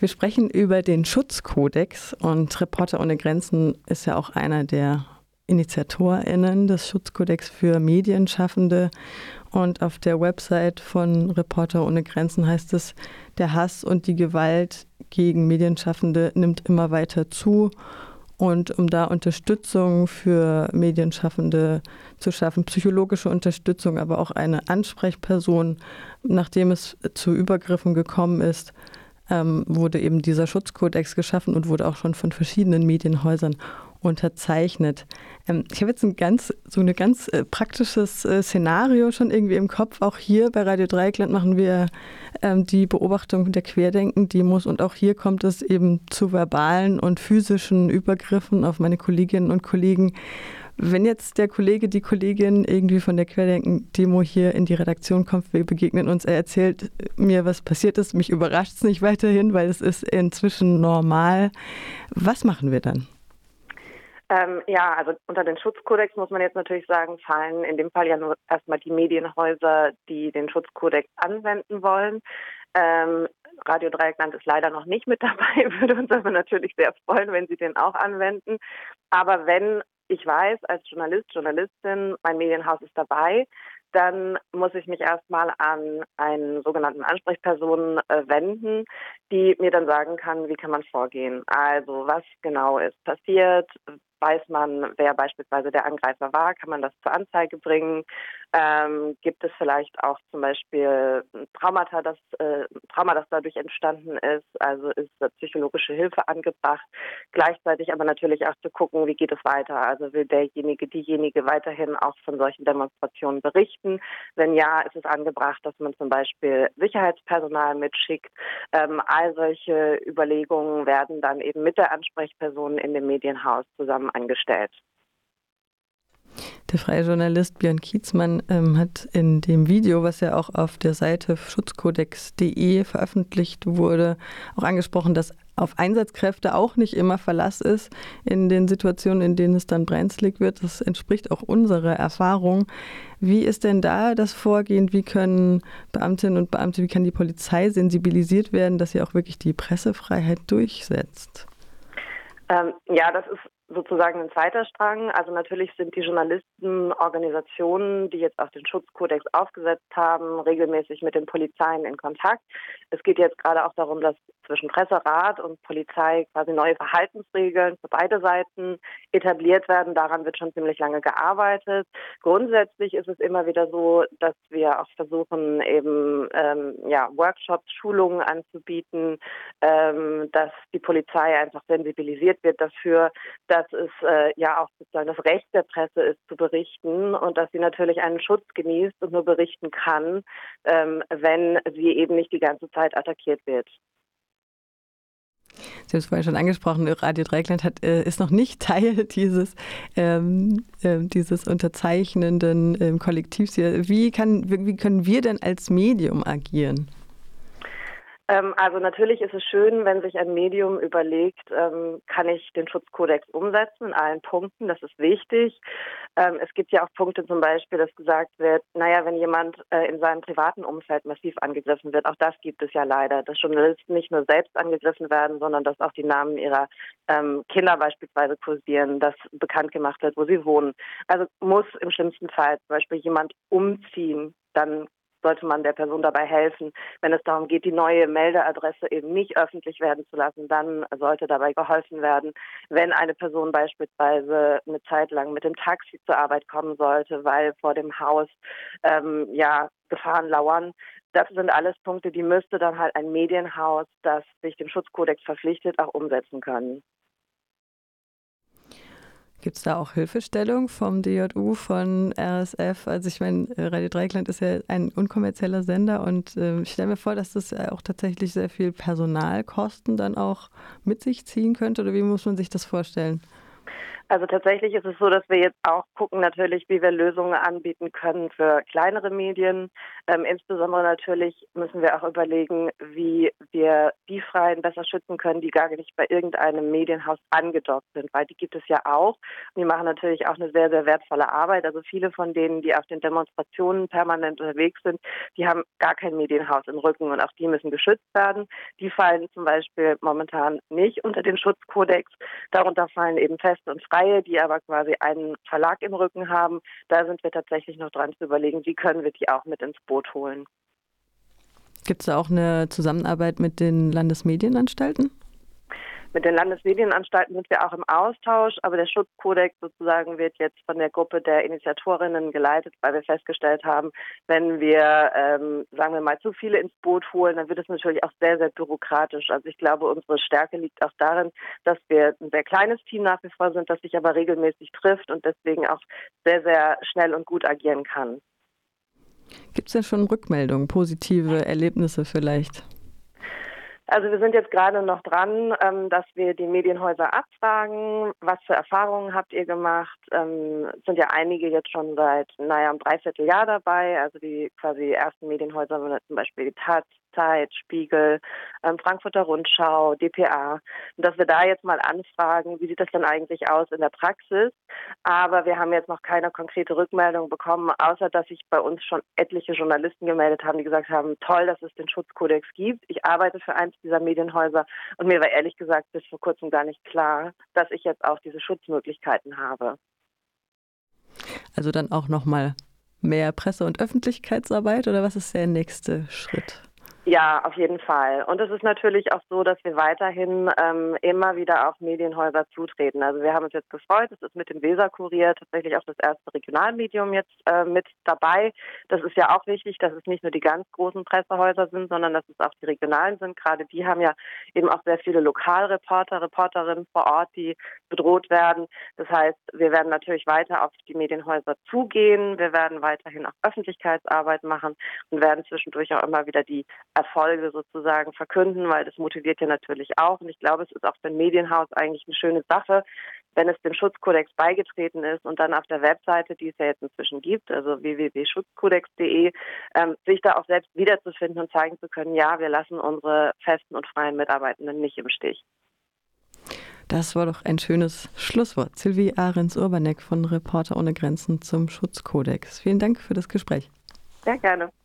Wir sprechen über den Schutzkodex und Reporter ohne Grenzen ist ja auch einer der InitiatorInnen des Schutzkodex für Medienschaffende. Und auf der Website von Reporter ohne Grenzen heißt es, der Hass und die Gewalt gegen Medienschaffende nimmt immer weiter zu. Und um da Unterstützung für Medienschaffende zu schaffen, psychologische Unterstützung, aber auch eine Ansprechperson, nachdem es zu Übergriffen gekommen ist, ähm, wurde eben dieser Schutzkodex geschaffen und wurde auch schon von verschiedenen Medienhäusern unterzeichnet. Ähm, ich habe jetzt ein ganz, so ein ganz äh, praktisches äh, Szenario schon irgendwie im Kopf. Auch hier bei Radio Dreieckland machen wir ähm, die Beobachtung der Querdenken-Demos und auch hier kommt es eben zu verbalen und physischen Übergriffen auf meine Kolleginnen und Kollegen. Wenn jetzt der Kollege, die Kollegin irgendwie von der Querdenken-Demo hier in die Redaktion kommt, wir begegnen uns, er erzählt mir, was passiert ist, mich überrascht es nicht weiterhin, weil es ist inzwischen normal. Was machen wir dann? Ähm, ja, also unter den Schutzkodex muss man jetzt natürlich sagen, fallen in dem Fall ja nur erstmal die Medienhäuser, die den Schutzkodex anwenden wollen. Ähm, Radio Dreieckland ist leider noch nicht mit dabei, würde uns aber natürlich sehr freuen, wenn Sie den auch anwenden. Aber wenn ich weiß, als Journalist, Journalistin, mein Medienhaus ist dabei, dann muss ich mich erstmal an einen sogenannten Ansprechpersonen äh, wenden, die mir dann sagen kann, wie kann man vorgehen. Also was genau ist passiert, weiß man, wer beispielsweise der Angreifer war, kann man das zur Anzeige bringen, ähm, gibt es vielleicht auch zum Beispiel Traumata, das äh, Trauma, das dadurch entstanden ist, also ist psychologische Hilfe angebracht, gleichzeitig aber natürlich auch zu gucken, wie geht es weiter, also will derjenige, diejenige weiterhin auch von solchen Demonstrationen berichten, wenn ja, ist es angebracht, dass man zum Beispiel Sicherheitspersonal mitschickt, ähm, all solche Überlegungen werden dann eben mit der Ansprechperson in dem Medienhaus zusammen angestellt. Der freie Journalist Björn Kietzmann ähm, hat in dem Video, was ja auch auf der Seite schutzkodex.de veröffentlicht wurde, auch angesprochen, dass auf Einsatzkräfte auch nicht immer Verlass ist in den Situationen, in denen es dann brenzlig wird. Das entspricht auch unserer Erfahrung. Wie ist denn da das Vorgehen? Wie können Beamtinnen und Beamte, wie kann die Polizei sensibilisiert werden, dass sie auch wirklich die Pressefreiheit durchsetzt? Ähm, ja, das ist sozusagen ein zweiter Strang. Also natürlich sind die Journalistenorganisationen, die jetzt auch den Schutzkodex aufgesetzt haben, regelmäßig mit den Polizeien in Kontakt. Es geht jetzt gerade auch darum, dass zwischen Presserat und Polizei quasi neue Verhaltensregeln für beide Seiten etabliert werden. Daran wird schon ziemlich lange gearbeitet. Grundsätzlich ist es immer wieder so, dass wir auch versuchen, eben ähm, ja, Workshops, Schulungen anzubieten, ähm, dass die Polizei einfach sensibilisiert wird dafür, dass es äh, ja auch sozusagen das Recht der Presse ist, zu berichten und dass sie natürlich einen Schutz genießt und nur berichten kann, ähm, wenn sie eben nicht die ganze Zeit attackiert wird. Sie haben es vorhin schon angesprochen, Radio Dreikland hat, äh, ist noch nicht Teil dieses, ähm, äh, dieses unterzeichnenden ähm, Kollektivs hier. Wie, kann, wie können wir denn als Medium agieren? Ähm, also natürlich ist es schön, wenn sich ein Medium überlegt, ähm, kann ich den Schutzkodex umsetzen in allen Punkten. Das ist wichtig. Ähm, es gibt ja auch Punkte zum Beispiel, dass gesagt wird, naja, wenn jemand äh, in seinem privaten Umfeld massiv angegriffen wird, auch das gibt es ja leider, dass Journalisten nicht nur selbst angegriffen werden, sondern dass auch die Namen ihrer Kinder beispielsweise kursieren, dass bekannt gemacht wird, wo sie wohnen. Also muss im schlimmsten Fall zum Beispiel jemand umziehen, dann sollte man der Person dabei helfen. Wenn es darum geht, die neue Meldeadresse eben nicht öffentlich werden zu lassen, dann sollte dabei geholfen werden. Wenn eine Person beispielsweise eine Zeit lang mit dem Taxi zur Arbeit kommen sollte, weil vor dem Haus ähm, ja Gefahren lauern, das sind alles Punkte, die müsste dann halt ein Medienhaus, das sich dem Schutzkodex verpflichtet, auch umsetzen können. Gibt es da auch Hilfestellung vom DJU, von RSF? Also ich meine, Radio Dreikland ist ja ein unkommerzieller Sender und äh, ich stelle mir vor, dass das auch tatsächlich sehr viel Personalkosten dann auch mit sich ziehen könnte oder wie muss man sich das vorstellen? Also tatsächlich ist es so, dass wir jetzt auch gucken natürlich, wie wir Lösungen anbieten können für kleinere Medien. Ähm, insbesondere natürlich müssen wir auch überlegen, wie wir die Freien besser schützen können, die gar nicht bei irgendeinem Medienhaus angedockt sind, weil die gibt es ja auch. Und die machen natürlich auch eine sehr, sehr wertvolle Arbeit. Also viele von denen, die auf den Demonstrationen permanent unterwegs sind, die haben gar kein Medienhaus im Rücken und auch die müssen geschützt werden. Die fallen zum Beispiel momentan nicht unter den Schutzkodex. Darunter fallen eben feste und freie Reihe, die aber quasi einen Verlag im Rücken haben. Da sind wir tatsächlich noch dran zu überlegen, wie können wir die auch mit ins Boot holen. Gibt es da auch eine Zusammenarbeit mit den Landesmedienanstalten? Mit den Landesmedienanstalten sind wir auch im Austausch, aber der Schutzkodex sozusagen wird jetzt von der Gruppe der Initiatorinnen geleitet, weil wir festgestellt haben, wenn wir, ähm, sagen wir mal, zu viele ins Boot holen, dann wird es natürlich auch sehr, sehr bürokratisch. Also ich glaube, unsere Stärke liegt auch darin, dass wir ein sehr kleines Team nach wie vor sind, das sich aber regelmäßig trifft und deswegen auch sehr, sehr schnell und gut agieren kann. Gibt es denn schon Rückmeldungen, positive Erlebnisse vielleicht? Also wir sind jetzt gerade noch dran, ähm, dass wir die Medienhäuser abfragen. Was für Erfahrungen habt ihr gemacht? Ähm, sind ja einige jetzt schon seit, naja, einem Dreivierteljahr dabei. Also die quasi ersten Medienhäuser zum Beispiel die Taz, Zeit, Spiegel, ähm, Frankfurter Rundschau, dpa. Und dass wir da jetzt mal anfragen, wie sieht das denn eigentlich aus in der Praxis? Aber wir haben jetzt noch keine konkrete Rückmeldung bekommen, außer dass sich bei uns schon etliche Journalisten gemeldet haben, die gesagt haben, toll, dass es den Schutzkodex gibt. Ich arbeite für eins dieser Medienhäuser und mir war ehrlich gesagt bis vor kurzem gar nicht klar, dass ich jetzt auch diese Schutzmöglichkeiten habe. Also dann auch noch mal mehr Presse- und Öffentlichkeitsarbeit oder was ist der nächste Schritt? Ja, auf jeden Fall. Und es ist natürlich auch so, dass wir weiterhin ähm, immer wieder auf Medienhäuser zutreten. Also wir haben uns jetzt gefreut, es ist mit dem Weser-Kurier tatsächlich auch das erste Regionalmedium jetzt äh, mit dabei. Das ist ja auch wichtig, dass es nicht nur die ganz großen Pressehäuser sind, sondern dass es auch die regionalen sind. Gerade die haben ja eben auch sehr viele Lokalreporter, Reporterinnen vor Ort, die bedroht werden. Das heißt, wir werden natürlich weiter auf die Medienhäuser zugehen. Wir werden weiterhin auch Öffentlichkeitsarbeit machen und werden zwischendurch auch immer wieder die Erfolge sozusagen verkünden, weil das motiviert ja natürlich auch. Und ich glaube, es ist auch für ein Medienhaus eigentlich eine schöne Sache, wenn es dem Schutzkodex beigetreten ist und dann auf der Webseite, die es ja jetzt inzwischen gibt, also www.schutzkodex.de, ähm, sich da auch selbst wiederzufinden und zeigen zu können, ja, wir lassen unsere festen und freien Mitarbeitenden nicht im Stich. Das war doch ein schönes Schlusswort. Sylvie Ahrens-Urbanek von Reporter ohne Grenzen zum Schutzkodex. Vielen Dank für das Gespräch. Sehr gerne.